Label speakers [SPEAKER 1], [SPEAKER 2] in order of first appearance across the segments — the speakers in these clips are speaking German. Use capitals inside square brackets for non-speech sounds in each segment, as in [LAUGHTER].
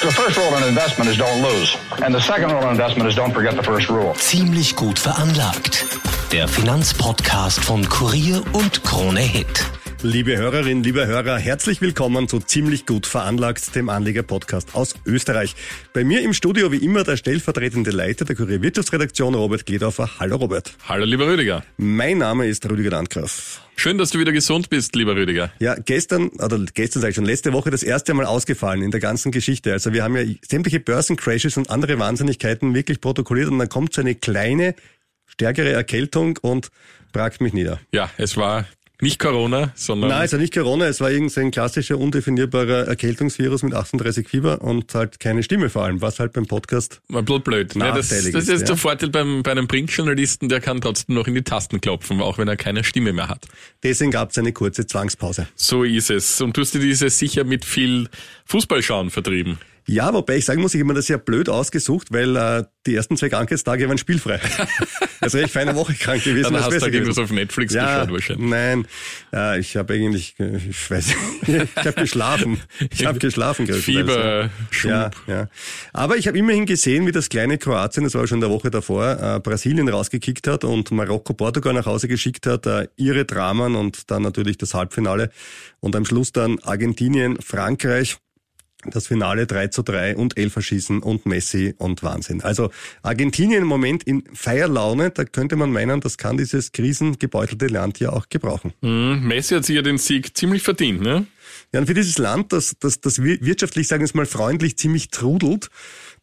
[SPEAKER 1] The first rule in investment is don't lose. And the second rule in investment is don't forget the first rule.
[SPEAKER 2] Ziemlich gut veranlagt. Der Finanzpodcast von Kurier und Krone Hit.
[SPEAKER 3] Liebe Hörerinnen, liebe Hörer, herzlich willkommen zu Ziemlich gut veranlagt, dem Anleger-Podcast aus Österreich. Bei mir im Studio wie immer der stellvertretende Leiter der Kurier Wirtschaftsredaktion, Robert Gledorfer. Hallo Robert.
[SPEAKER 4] Hallo lieber Rüdiger.
[SPEAKER 3] Mein Name ist Rüdiger Landgraf.
[SPEAKER 4] Schön, dass du wieder gesund bist, lieber Rüdiger.
[SPEAKER 3] Ja, gestern, oder gestern sage ich schon, letzte Woche das erste Mal ausgefallen in der ganzen Geschichte. Also wir haben ja sämtliche Börsencrashes und andere Wahnsinnigkeiten wirklich protokolliert und dann kommt so eine kleine, stärkere Erkältung und bragt mich nieder.
[SPEAKER 4] Ja, es war nicht Corona, sondern...
[SPEAKER 3] Nein, es war nicht Corona, es war irgendein klassischer, undefinierbarer Erkältungsvirus mit 38 Fieber und halt keine Stimme vor allem, was halt beim Podcast
[SPEAKER 4] War blöd blöd. Ne, das, das ist
[SPEAKER 3] ist,
[SPEAKER 4] der Vorteil beim, bei einem Printjournalisten, der kann trotzdem noch in die Tasten klopfen, auch wenn er keine Stimme mehr hat.
[SPEAKER 3] Deswegen gab es eine kurze Zwangspause.
[SPEAKER 4] So ist es. Und du hast dir diese sicher mit viel Fußballschauen vertrieben.
[SPEAKER 3] Ja, wobei ich sagen muss, ich habe mir das ja blöd ausgesucht, weil äh, die ersten zwei Krankheitstage waren spielfrei. [LAUGHS] also ich war eine Woche krank gewesen.
[SPEAKER 4] Dann hast du
[SPEAKER 3] besser
[SPEAKER 4] irgendwas auf Netflix
[SPEAKER 3] ja,
[SPEAKER 4] geschaut wahrscheinlich.
[SPEAKER 3] Nein, äh, ich habe eigentlich, ich weiß nicht, ich habe geschlafen. Ich habe geschlafen.
[SPEAKER 4] Fieber, Schub.
[SPEAKER 3] Ja, ja. Aber ich habe immerhin gesehen, wie das kleine Kroatien, das war schon in der Woche davor, äh, Brasilien rausgekickt hat und Marokko Portugal nach Hause geschickt hat, äh, ihre Dramen und dann natürlich das Halbfinale und am Schluss dann Argentinien, Frankreich. Das Finale 3 zu 3 und Elferschießen und Messi und Wahnsinn. Also Argentinien im Moment in Feierlaune, da könnte man meinen, das kann dieses krisengebeutelte Land ja auch gebrauchen.
[SPEAKER 4] Mhm. Messi hat sich ja den Sieg ziemlich verdient, ne?
[SPEAKER 3] Ja, und für dieses Land, das, das, das wir- wirtschaftlich, sagen wir es mal, freundlich ziemlich trudelt,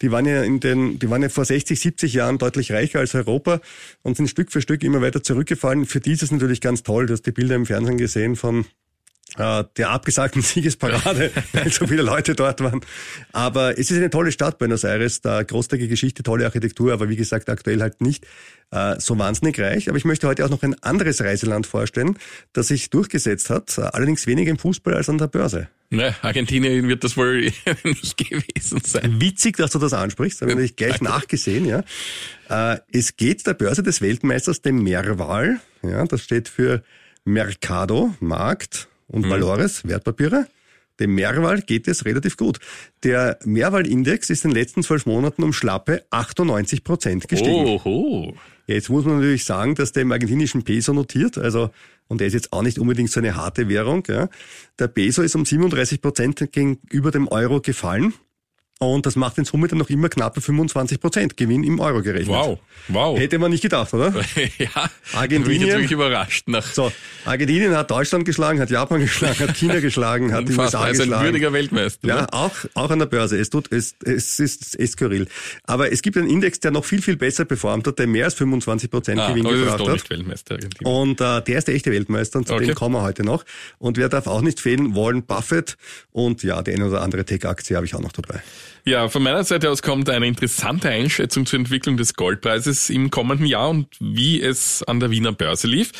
[SPEAKER 3] die waren ja in den, die waren ja vor 60, 70 Jahren deutlich reicher als Europa und sind Stück für Stück immer weiter zurückgefallen. Für die ist es natürlich ganz toll. Du hast die Bilder im Fernsehen gesehen von der abgesagten [LAUGHS] Siegesparade, weil so viele Leute dort waren. Aber es ist eine tolle Stadt, Buenos Aires, da großartige Geschichte, tolle Architektur, aber wie gesagt, aktuell halt nicht äh, so wahnsinnig reich. Aber ich möchte heute auch noch ein anderes Reiseland vorstellen, das sich durchgesetzt hat, äh, allerdings weniger im Fußball als an der Börse.
[SPEAKER 4] Ne, Argentinien wird das wohl [LAUGHS] nicht gewesen sein.
[SPEAKER 3] Witzig, dass du das ansprichst, habe ich gleich nachgesehen, ja. Äh, es geht der Börse des Weltmeisters, dem Merval, ja, das steht für Mercado, Markt und Valores, Wertpapiere. Dem Merval geht es relativ gut. Der Merval-Index ist in den letzten zwölf Monaten um schlappe 98 Prozent gestiegen.
[SPEAKER 4] Oho.
[SPEAKER 3] Jetzt muss man natürlich sagen, dass der im argentinischen Peso notiert, also und der ist jetzt auch nicht unbedingt so eine harte Währung. Ja. Der Peso ist um 37 Prozent gegenüber dem Euro gefallen. Und das macht in Summe dann noch immer knappe 25 Prozent Gewinn im Euro gerechnet.
[SPEAKER 4] Wow. Wow.
[SPEAKER 3] Hätte man nicht gedacht, oder? [LAUGHS]
[SPEAKER 4] ja.
[SPEAKER 3] Argentinien-
[SPEAKER 4] Bin ich jetzt wirklich überrascht. Nach
[SPEAKER 3] So, Argentinien hat Deutschland geschlagen, hat Japan geschlagen, hat China geschlagen, hat die USA
[SPEAKER 4] als ein
[SPEAKER 3] geschlagen.
[SPEAKER 4] würdiger Weltmeister.
[SPEAKER 3] Ja,
[SPEAKER 4] ne?
[SPEAKER 3] auch, auch an der Börse. Es tut, es, es ist, es ist skurril. Aber es gibt einen Index, der noch viel, viel besser performt hat, der mehr als 25 Prozent
[SPEAKER 4] Ah,
[SPEAKER 3] Gewinn
[SPEAKER 4] das ist
[SPEAKER 3] gebracht
[SPEAKER 4] doch
[SPEAKER 3] hat.
[SPEAKER 4] nicht Weltmeister Argentinien.
[SPEAKER 3] Und äh, der ist der echte Weltmeister und zu
[SPEAKER 4] Okay.
[SPEAKER 3] dem kommen wir heute noch. Und wer darf auch nicht fehlen? Warren Buffett und ja, die eine oder andere Tech-Aktie habe ich auch noch dabei.
[SPEAKER 4] Ja, von meiner Seite aus kommt eine interessante Einschätzung zur Entwicklung des Goldpreises im kommenden Jahr und wie es an der Wiener Börse lief.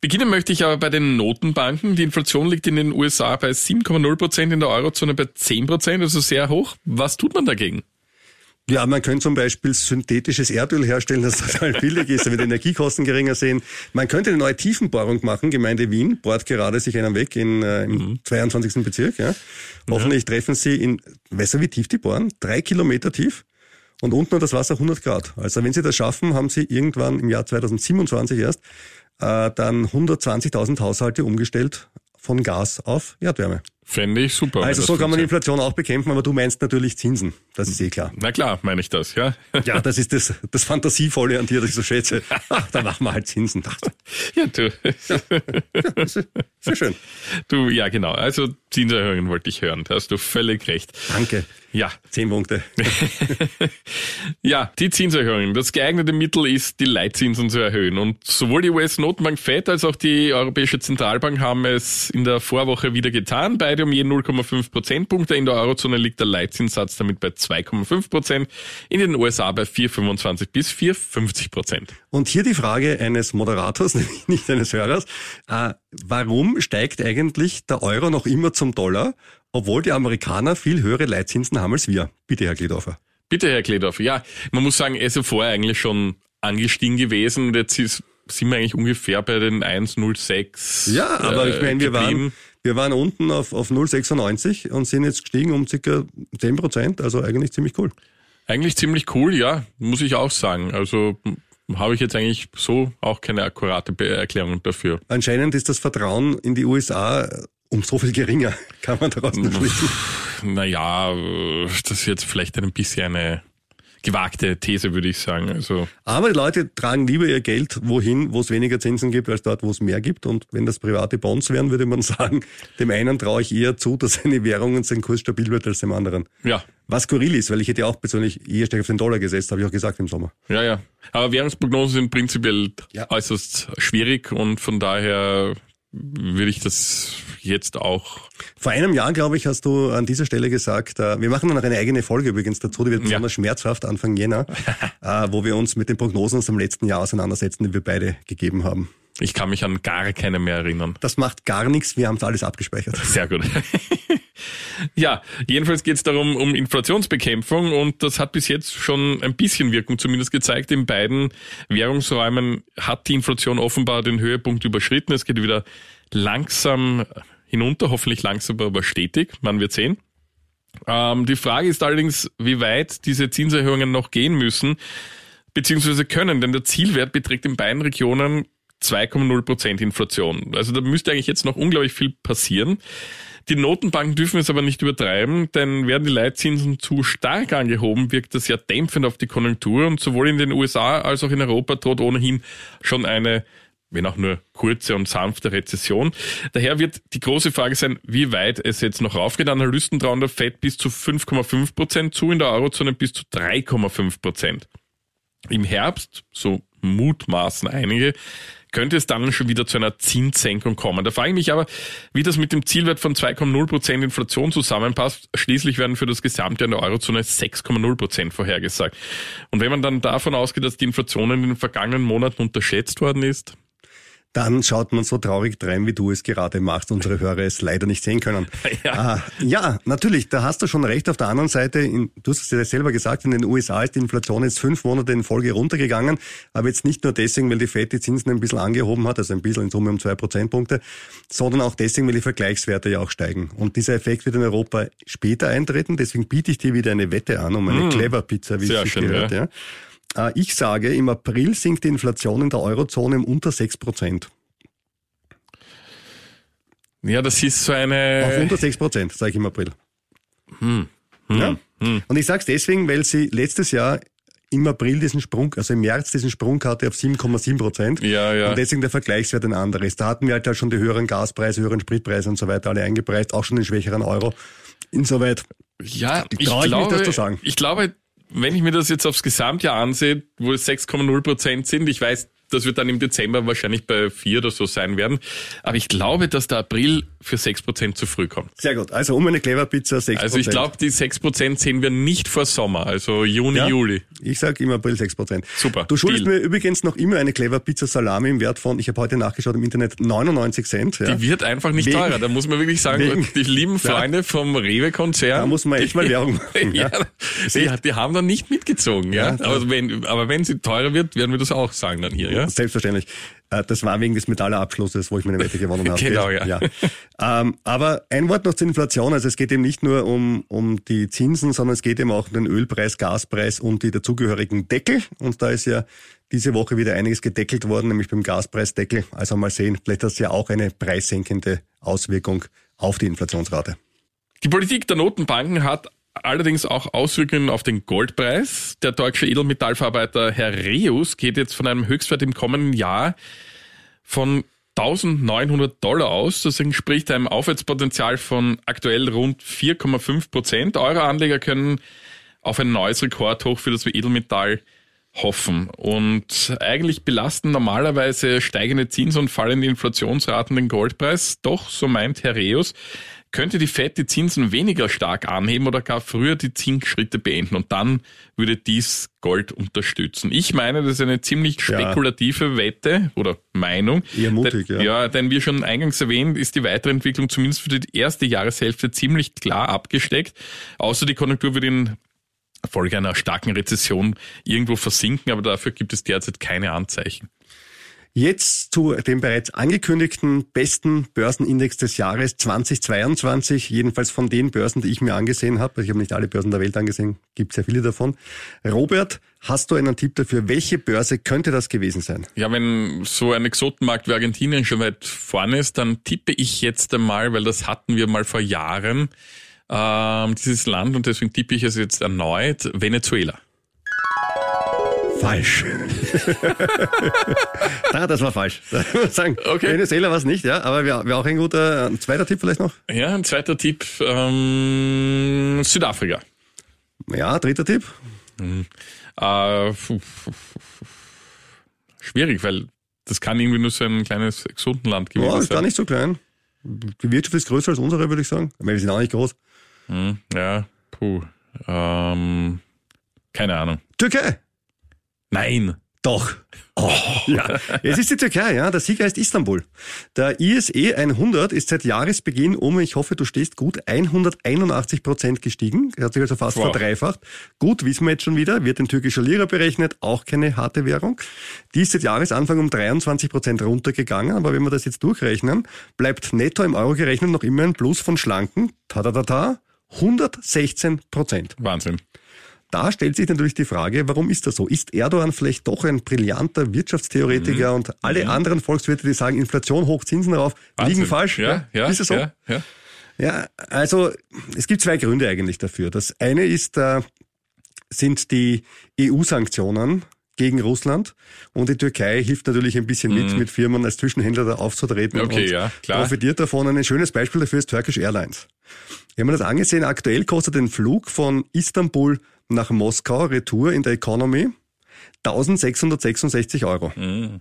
[SPEAKER 4] Beginnen möchte ich aber bei den Notenbanken. Die Inflation liegt in den USA bei 7,0 Prozent, in der Eurozone bei 10 Prozent, also sehr hoch. Was tut man dagegen?
[SPEAKER 3] Ja, man könnte zum Beispiel synthetisches Erdöl herstellen, das [LAUGHS] total billig ist, damit die Energiekosten geringer sind. Man könnte eine neue Tiefenbohrung machen. Gemeinde Wien bohrt gerade sich einen weg in, äh, im 22. Bezirk. Ja. Hoffentlich treffen sie in, weißt du, wie tief die bohren? Drei Kilometer tief. Und unten hat das Wasser 100 Grad. Also wenn sie das schaffen, haben sie irgendwann im Jahr 2027 erst äh, dann 120.000 Haushalte umgestellt von Gas auf Erdwärme.
[SPEAKER 4] Fände ich super.
[SPEAKER 3] Also so kann man Inflation auch bekämpfen, aber du meinst natürlich Zinsen. Das ist eh klar.
[SPEAKER 4] Na klar, meine ich das, ja. [LAUGHS]
[SPEAKER 3] Ja, das ist das, das Fantasievolle an dir, das ich so schätze. [LAUGHS] Ach, da machen wir halt Zinsen.
[SPEAKER 4] Ja, du. [LAUGHS]
[SPEAKER 3] Ja, sehr schön.
[SPEAKER 4] Du, ja, genau. Also Zinserhöhungen wollte ich hören. Da hast du völlig recht.
[SPEAKER 3] Danke.
[SPEAKER 4] Ja.
[SPEAKER 3] Zehn Punkte. [LAUGHS]
[SPEAKER 4] ja, die Zinserhöhungen. Das geeignete Mittel ist, die Leitzinsen zu erhöhen. Und sowohl die US-Notenbank FED als auch die Europäische Zentralbank haben es in der Vorwoche wieder getan. Beide um je 0,5 Prozentpunkte. In der Eurozone liegt der Leitzinssatz damit bei 2,5 Prozent. In den USA bei 4,25 bis 4,50 Prozent.
[SPEAKER 3] Und hier die Frage eines Moderators, [LAUGHS] nicht eines Hörers. Äh, warum steigt eigentlich der Euro noch immer zum Dollar? obwohl die Amerikaner viel höhere Leitzinsen haben als wir. Bitte, Herr Kledorfer.
[SPEAKER 4] Bitte, Herr Kledorfer. Ja, man muss sagen, er ist ja vorher eigentlich schon angestiegen gewesen und jetzt ist, sind wir eigentlich ungefähr bei den 1,06.
[SPEAKER 3] Ja, aber äh, ich meine, wir waren, wir waren unten auf, auf 0,96 und sind jetzt gestiegen um circa 10 Prozent, also eigentlich ziemlich cool.
[SPEAKER 4] Eigentlich ziemlich cool, ja, muss ich auch sagen. Also habe ich jetzt eigentlich so auch keine akkurate Erklärung dafür.
[SPEAKER 3] Anscheinend ist das Vertrauen in die USA um so viel geringer, [LAUGHS] kann man daraus nicht schließen.
[SPEAKER 4] Naja, das ist jetzt vielleicht ein bisschen eine gewagte These, würde ich sagen. Also
[SPEAKER 3] Aber die Leute tragen lieber ihr Geld wohin, wo es weniger Zinsen gibt, als dort, wo es mehr gibt. Und wenn das private Bonds wären, würde man [LAUGHS] sagen, dem einen traue ich eher zu, dass seine Währung und sein Kurs stabil wird als dem anderen.
[SPEAKER 4] Ja.
[SPEAKER 3] Was skurril ist, weil ich hätte auch persönlich eher stärker auf den Dollar gesetzt, habe ich auch gesagt im Sommer.
[SPEAKER 4] Ja, ja. Aber Währungsprognosen sind prinzipiell ja. äußerst schwierig und von daher würde ich das jetzt auch.
[SPEAKER 3] Vor einem Jahr, glaube ich, hast du an dieser Stelle gesagt, äh, wir machen noch eine eigene Folge übrigens dazu, die wird besonders ja. schmerzhaft Anfang Jänner, [LAUGHS] äh, wo wir uns mit den Prognosen aus dem letzten Jahr auseinandersetzen, die wir beide gegeben haben.
[SPEAKER 4] Ich kann mich an gar keine mehr erinnern.
[SPEAKER 3] Das macht gar nichts, wir haben es alles abgespeichert.
[SPEAKER 4] Sehr gut. [LAUGHS] ja, jedenfalls geht es darum, um Inflationsbekämpfung und das hat bis jetzt schon ein bisschen Wirkung zumindest gezeigt. In beiden Währungsräumen hat die Inflation offenbar den Höhepunkt überschritten. Es geht wieder langsam hinunter, hoffentlich langsam, aber stetig. Man wird sehen. Ähm, die Frage ist allerdings, wie weit diese Zinserhöhungen noch gehen müssen, beziehungsweise können, denn der Zielwert beträgt in beiden Regionen 2,0 Prozent Inflation. Also da müsste eigentlich jetzt noch unglaublich viel passieren. Die Notenbanken dürfen es aber nicht übertreiben, denn werden die Leitzinsen zu stark angehoben, wirkt das ja dämpfend auf die Konjunktur und sowohl in den USA als auch in Europa droht ohnehin schon eine wenn auch nur kurze und sanfte Rezession. Daher wird die große Frage sein, wie weit es jetzt noch raufgeht. Analysten trauen der FED bis zu 5,5 Prozent zu, in der Eurozone bis zu 3,5 Prozent. Im Herbst, so mutmaßen einige, könnte es dann schon wieder zu einer Zinssenkung kommen. Da frage ich mich aber, wie das mit dem Zielwert von 2,0 Prozent Inflation zusammenpasst. Schließlich werden für das gesamte in der Eurozone 6,0 Prozent vorhergesagt. Und wenn man dann davon ausgeht, dass die Inflation in den vergangenen Monaten unterschätzt worden ist,
[SPEAKER 3] dann schaut man so traurig drein, wie du es gerade machst. Unsere Hörer es leider nicht sehen können. [LAUGHS] Ja. Ah, ja, natürlich, da hast du schon recht. Auf der anderen Seite, in, du hast es ja selber gesagt, in den USA ist die Inflation jetzt fünf Monate in Folge runtergegangen. Aber jetzt nicht nur deswegen, weil die FED die Zinsen ein bisschen angehoben hat, also ein bisschen in Summe um zwei Prozentpunkte, sondern auch deswegen, weil die Vergleichswerte ja auch steigen. Und dieser Effekt wird in Europa später eintreten. Deswegen biete ich dir wieder eine Wette an um eine mm. Clever Pizza, wie Sehr es sich gehört. Ja. ja. Äh, ich sage, im April sinkt die Inflation in der Eurozone um unter 6 Prozent.
[SPEAKER 4] Ja, das ist so eine...
[SPEAKER 3] Auf unter 6 Prozent, sage ich im April. Hm. Hm. Ja? Hm. Und ich sage es deswegen, weil sie letztes Jahr im April diesen Sprung, also im März diesen Sprung hatte auf 7,7 Prozent.
[SPEAKER 4] Ja, ja.
[SPEAKER 3] Und deswegen der Vergleichswert ein anderes. Da hatten wir halt, halt schon die höheren Gaspreise, höheren Spritpreise und so weiter alle eingepreist, auch schon den schwächeren Euro. Insoweit
[SPEAKER 4] ja, ich, glaube,
[SPEAKER 3] ich, mich, das zu sagen.
[SPEAKER 4] ich glaube, wenn ich mir das jetzt aufs Gesamtjahr ansehe, wo es 6,0 Prozent sind, ich weiß, das wird dann im Dezember wahrscheinlich bei vier oder so sein werden. Aber ich glaube, dass der April für sechs Prozent zu früh kommt.
[SPEAKER 3] Sehr gut. Also um eine Clever Pizza sechs
[SPEAKER 4] Also ich glaube, die sechs Prozent sehen wir nicht vor Sommer, also Juni, ja, Juli.
[SPEAKER 3] Ich sage im April sechs Prozent.
[SPEAKER 4] Super.
[SPEAKER 3] Du schuldest Deal. mir übrigens noch immer eine Clever Pizza Salami im Wert von, ich habe heute nachgeschaut im Internet, 99 Cent.
[SPEAKER 4] Ja. Die wird einfach nicht wegen, teurer. Da muss man wirklich sagen, wegen, die lieben Freunde ja. vom Rewe-Konzern.
[SPEAKER 3] Da muss man echt mal Werbung [LAUGHS] machen.
[SPEAKER 4] ja, ja. Die, die, haben dann nicht mitgezogen. Ja. aber, wenn, aber wenn sie teurer wird, werden wir das auch sagen dann hier. Ja?
[SPEAKER 3] Selbstverständlich. Äh, das war wegen des Metallabschlusses, wo ich meine Wette gewonnen habe. [LAUGHS]
[SPEAKER 4] genau, ja.
[SPEAKER 3] ja. Ähm, aber ein Wort noch zur Inflation. Also es geht eben nicht nur um, um die Zinsen, sondern es geht eben auch um den Ölpreis, Gaspreis und die dazugehörigen Deckel. Und da ist ja diese Woche wieder einiges gedeckelt worden, nämlich beim Gaspreisdeckel. Also mal sehen, vielleicht hat es ja auch eine preissenkende Auswirkung auf die Inflationsrate.
[SPEAKER 4] Die Politik der Notenbanken hat allerdings auch Auswirkungen auf den Goldpreis. Der deutsche Edelmetallverarbeiter Herr Reus geht jetzt von einem Höchstwert im kommenden Jahr von 1900 Dollar aus. Das entspricht einem Aufwärtspotenzial von aktuell rund 4,5 Prozent. Eure Anleger können auf ein neues Rekordhoch für das Edelmetall hoffen. Und eigentlich belasten normalerweise steigende Zinsen und fallende Inflationsraten den Goldpreis. Doch, so meint Herr Reus, könnte die FED die Zinsen weniger stark anheben oder gar früher die Zinsschritte beenden und dann würde dies Gold unterstützen. Ich meine, das ist eine ziemlich spekulative ja. Wette oder Meinung.
[SPEAKER 3] Eher mutig,
[SPEAKER 4] denn, ja. Ja, denn wie schon eingangs erwähnt, ist die Weiterentwicklung zumindest für die erste Jahreshälfte ziemlich klar abgesteckt. Außer die Konjunktur wird in Folge einer starken Rezession irgendwo versinken, aber dafür gibt es derzeit keine Anzeichen.
[SPEAKER 3] Jetzt zu dem bereits angekündigten besten Börsenindex des Jahres 2022, jedenfalls von den Börsen, die ich mir angesehen habe. Ich habe nicht alle Börsen der Welt angesehen, gibt sehr viele davon. Robert, hast du einen Tipp dafür? Welche Börse könnte das gewesen sein?
[SPEAKER 4] Ja, wenn so ein Exotenmarkt wie Argentinien schon weit vorne ist, dann tippe ich jetzt einmal, weil das hatten wir mal vor Jahren, ähm, dieses Land und deswegen tippe ich es jetzt erneut, Venezuela.
[SPEAKER 3] Falsch. [LAUGHS] ah, das war falsch. [LAUGHS] sagen. Okay. Venezuela war es nicht, ja, aber wäre wär auch ein guter ein zweiter Tipp vielleicht noch.
[SPEAKER 4] Ja, ein zweiter Tipp ähm, Südafrika.
[SPEAKER 3] Ja, dritter Tipp.
[SPEAKER 4] Hm. Äh, schwierig, weil das kann irgendwie nur so ein kleines Exotenland
[SPEAKER 3] gewesen sein. Ja, ist gar nicht so klein. Die Wirtschaft ist größer als unsere, würde ich sagen. Aber wir sind auch nicht groß.
[SPEAKER 4] Hm, ja, puh. Ähm, keine Ahnung.
[SPEAKER 3] Türkei.
[SPEAKER 4] Nein.
[SPEAKER 3] Doch. Oh, ja. Es ist die Türkei, ja. Der Sieger ist Istanbul. Der ISE 100 ist seit Jahresbeginn um, ich hoffe, du stehst gut, 181 Prozent gestiegen. Er hat sich also fast wow. verdreifacht. Gut, wissen wir jetzt schon wieder, wird in türkischer Lira berechnet, auch keine harte Währung. Die ist seit Jahresanfang um 23 Prozent runtergegangen, aber wenn wir das jetzt durchrechnen, bleibt netto im Euro gerechnet noch immer ein Plus von schlanken, ta ta ta ta, 116 Prozent.
[SPEAKER 4] Wahnsinn.
[SPEAKER 3] Da stellt sich natürlich die Frage, warum ist das so? Ist Erdogan vielleicht doch ein brillanter Wirtschaftstheoretiker mhm. und alle mhm. anderen Volkswirte, die sagen, Inflation hoch, Zinsen rauf, Wahnsinn. liegen falsch?
[SPEAKER 4] Ja, ja, ist es so? Ja, ja.
[SPEAKER 3] ja, also es gibt zwei Gründe eigentlich dafür. Das eine ist, äh, sind die EU-Sanktionen gegen Russland und die Türkei hilft natürlich ein bisschen mit, mhm. mit Firmen als Zwischenhändler da aufzutreten
[SPEAKER 4] okay,
[SPEAKER 3] und
[SPEAKER 4] ja,
[SPEAKER 3] profitiert davon. Ein schönes Beispiel dafür ist Turkish Airlines. Wir haben das angesehen, aktuell kostet ein Flug von Istanbul nach Moskau, Retour in der Economy, 1666 Euro. Mhm.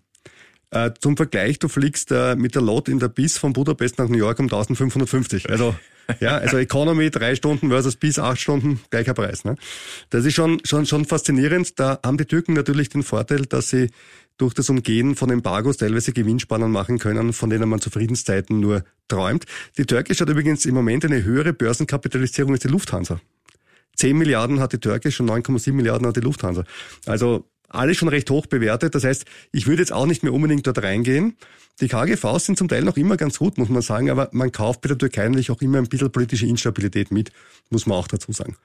[SPEAKER 3] Äh, zum Vergleich, du fliegst äh, mit der Lot in der BIS von Budapest nach New York um 1550. Also, [LAUGHS] ja, also Economy drei Stunden versus BIS acht Stunden, gleicher Preis. Ne? Das ist schon, schon, schon faszinierend. Da haben die Türken natürlich den Vorteil, dass sie durch das Umgehen von Embargos teilweise Gewinnspannen machen können, von denen man zu Friedenszeiten nur träumt. Die Türkisch hat übrigens im Moment eine höhere Börsenkapitalisierung als die Lufthansa. 10 Milliarden hat die Türkisch und 9,7 Milliarden hat die Lufthansa. Also alles schon recht hoch bewertet. Das heißt, ich würde jetzt auch nicht mehr unbedingt dort reingehen. Die KGVs sind zum Teil noch immer ganz gut, muss man sagen, aber man kauft bei der Türkei natürlich auch immer ein bisschen politische Instabilität mit, muss man auch dazu sagen.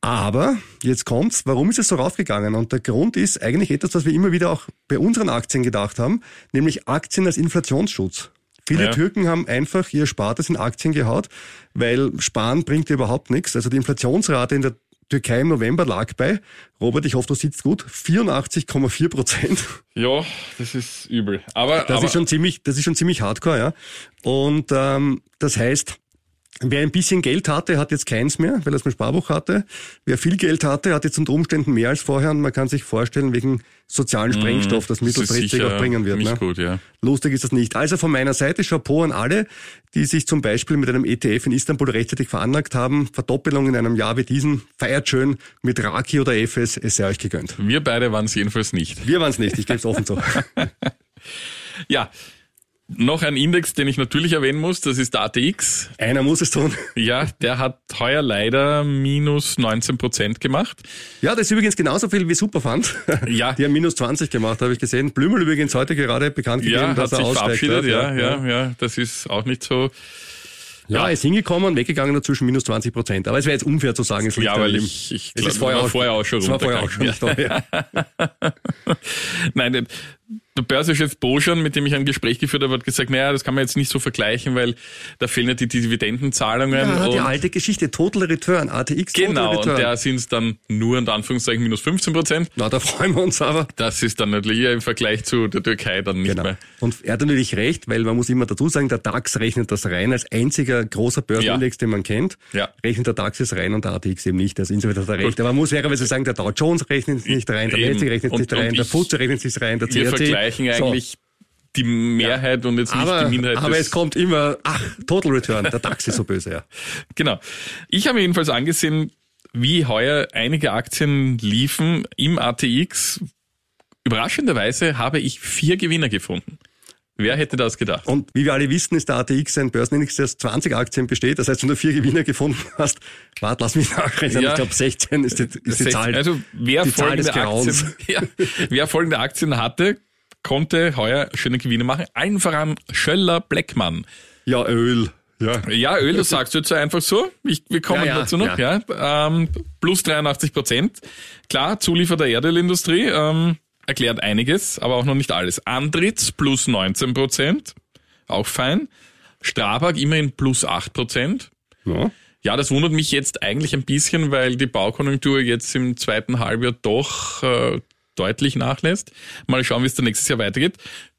[SPEAKER 3] Aber jetzt kommt's, warum ist es so raufgegangen? Und der Grund ist eigentlich etwas, was wir immer wieder auch bei unseren Aktien gedacht haben, nämlich Aktien als Inflationsschutz. Viele ja. Türken haben einfach ihr Spartes in Aktien gehaut, weil Sparen bringt überhaupt nichts. Also die Inflationsrate in der Türkei im November lag bei, Robert, ich hoffe, du sitzt gut, 84,4 Prozent.
[SPEAKER 4] Ja, das ist übel. Aber
[SPEAKER 3] das
[SPEAKER 4] aber
[SPEAKER 3] ist schon ziemlich, das ist schon ziemlich hardcore, ja. Und ähm, das heißt, Wer ein bisschen Geld hatte, hat jetzt keins mehr, weil er es mit Sparbuch hatte. Wer viel Geld hatte, hat jetzt unter Umständen mehr als vorher und man kann sich vorstellen, wegen sozialen mhm. Sprengstoff das mittelfristig auch bringen wird.
[SPEAKER 4] Nicht ne? gut, ja.
[SPEAKER 3] Lustig ist das nicht. Also von meiner Seite Chapeau an alle, die sich zum Beispiel mit einem ETF in Istanbul rechtzeitig veranlagt haben. Verdoppelung in einem Jahr wie diesen. Feiert schön mit Raki oder FS, es sei euch gegönnt.
[SPEAKER 4] Wir beide waren es jedenfalls nicht.
[SPEAKER 3] Wir waren es nicht, ich gebe es offen zu. [LAUGHS]
[SPEAKER 4] ja, noch ein Index, den ich natürlich erwähnen muss, das ist der ATX.
[SPEAKER 3] Einer muss es tun. [LAUGHS]
[SPEAKER 4] Ja, der hat heuer leider minus 19 Prozent gemacht.
[SPEAKER 3] Ja, das ist übrigens genauso viel wie Superfund. [LAUGHS]
[SPEAKER 4] Ja.
[SPEAKER 3] Die haben minus 20 gemacht, habe ich gesehen. Blümel übrigens heute gerade bekannt gegeben,
[SPEAKER 4] ja,
[SPEAKER 3] dass
[SPEAKER 4] hat
[SPEAKER 3] er
[SPEAKER 4] sich
[SPEAKER 3] aussteigt.
[SPEAKER 4] verabschiedet, ja, ja, ja, ja. Das ist auch nicht so.
[SPEAKER 3] Ja, ist hingekommen, weggegangen dazwischen minus 20 Prozent. Aber es wäre jetzt unfair zu sagen, es
[SPEAKER 4] liegt ja, weil ich, ich es ist vorher, auch, vorher auch schon
[SPEAKER 3] es war vorher auch schon
[SPEAKER 4] ja.
[SPEAKER 3] nicht da, ja. [LAUGHS]
[SPEAKER 4] Nein, der Börsenchef Boschan, mit dem ich ein Gespräch geführt habe, hat gesagt, naja, das kann man jetzt nicht so vergleichen, weil da fehlen ja die Dividendenzahlungen.
[SPEAKER 3] Ja, die alte Geschichte, Total Return, ATX Total
[SPEAKER 4] genau,
[SPEAKER 3] Return.
[SPEAKER 4] und da sind es dann nur in Anführungszeichen minus 15 Prozent.
[SPEAKER 3] Na, da freuen wir uns aber.
[SPEAKER 4] Das ist dann natürlich im Vergleich zu der Türkei dann nicht
[SPEAKER 3] Genau.
[SPEAKER 4] mehr.
[SPEAKER 3] Und er hat natürlich recht, weil man muss immer dazu sagen, der DAX rechnet das rein als einziger großer Börsenindex, den man kennt.
[SPEAKER 4] Ja.
[SPEAKER 3] Rechnet der DAX es rein und der ATX eben nicht. Also insofern hat er recht. Aber man muss fairerweise sagen, der Dow Jones rechnet es nicht rein, der. Nasdaq rechnet es nicht rein, der FTSE rechnet es rein, der CRC.
[SPEAKER 4] Vergleichen
[SPEAKER 3] So.
[SPEAKER 4] eigentlich die Mehrheit und jetzt nicht
[SPEAKER 3] Aber,
[SPEAKER 4] die Minderheit.
[SPEAKER 3] aber es kommt immer, ach, Total Return, der DAX ist so böse, ja. [LAUGHS]
[SPEAKER 4] Genau. Ich habe mir jedenfalls angesehen, wie heuer einige Aktien liefen im ATX. Überraschenderweise habe ich vier Gewinner gefunden. Wer hätte das gedacht?
[SPEAKER 3] Und wie wir alle wissen, ist der ATX ein Börsenindex, der aus 20 Aktien besteht. Das heißt, wenn du vier Gewinner gefunden hast, warte, lass mich nachrechnen.
[SPEAKER 4] Ja.
[SPEAKER 3] Ich glaube, 16 ist die, ist die
[SPEAKER 4] Sech-
[SPEAKER 3] Zahl.
[SPEAKER 4] Also wer
[SPEAKER 3] die Zahl des
[SPEAKER 4] folgende. Aktien, [LAUGHS] ja, wer folgende Aktien hatte, konnte heuer schöne Gewinne machen. Allen voran Schöller Bleckmann.
[SPEAKER 3] Ja, Öl. Ja.
[SPEAKER 4] Ja, Öl, das sagst du jetzt einfach so. Ich, wir kommen
[SPEAKER 3] Ja, ja,
[SPEAKER 4] dazu noch. Ja. Ähm, plus 83 Prozent. Klar, Zuliefer der Erdölindustrie ähm, erklärt einiges, aber auch noch nicht alles. Andritz plus 19 Prozent, auch fein. Strabag immerhin plus 8 Prozent.
[SPEAKER 3] ja.
[SPEAKER 4] Ja, das wundert mich jetzt eigentlich ein bisschen, weil die Baukonjunktur jetzt im zweiten Halbjahr doch äh, deutlich nachlässt. Mal schauen, wie es dann nächstes Jahr weitergeht.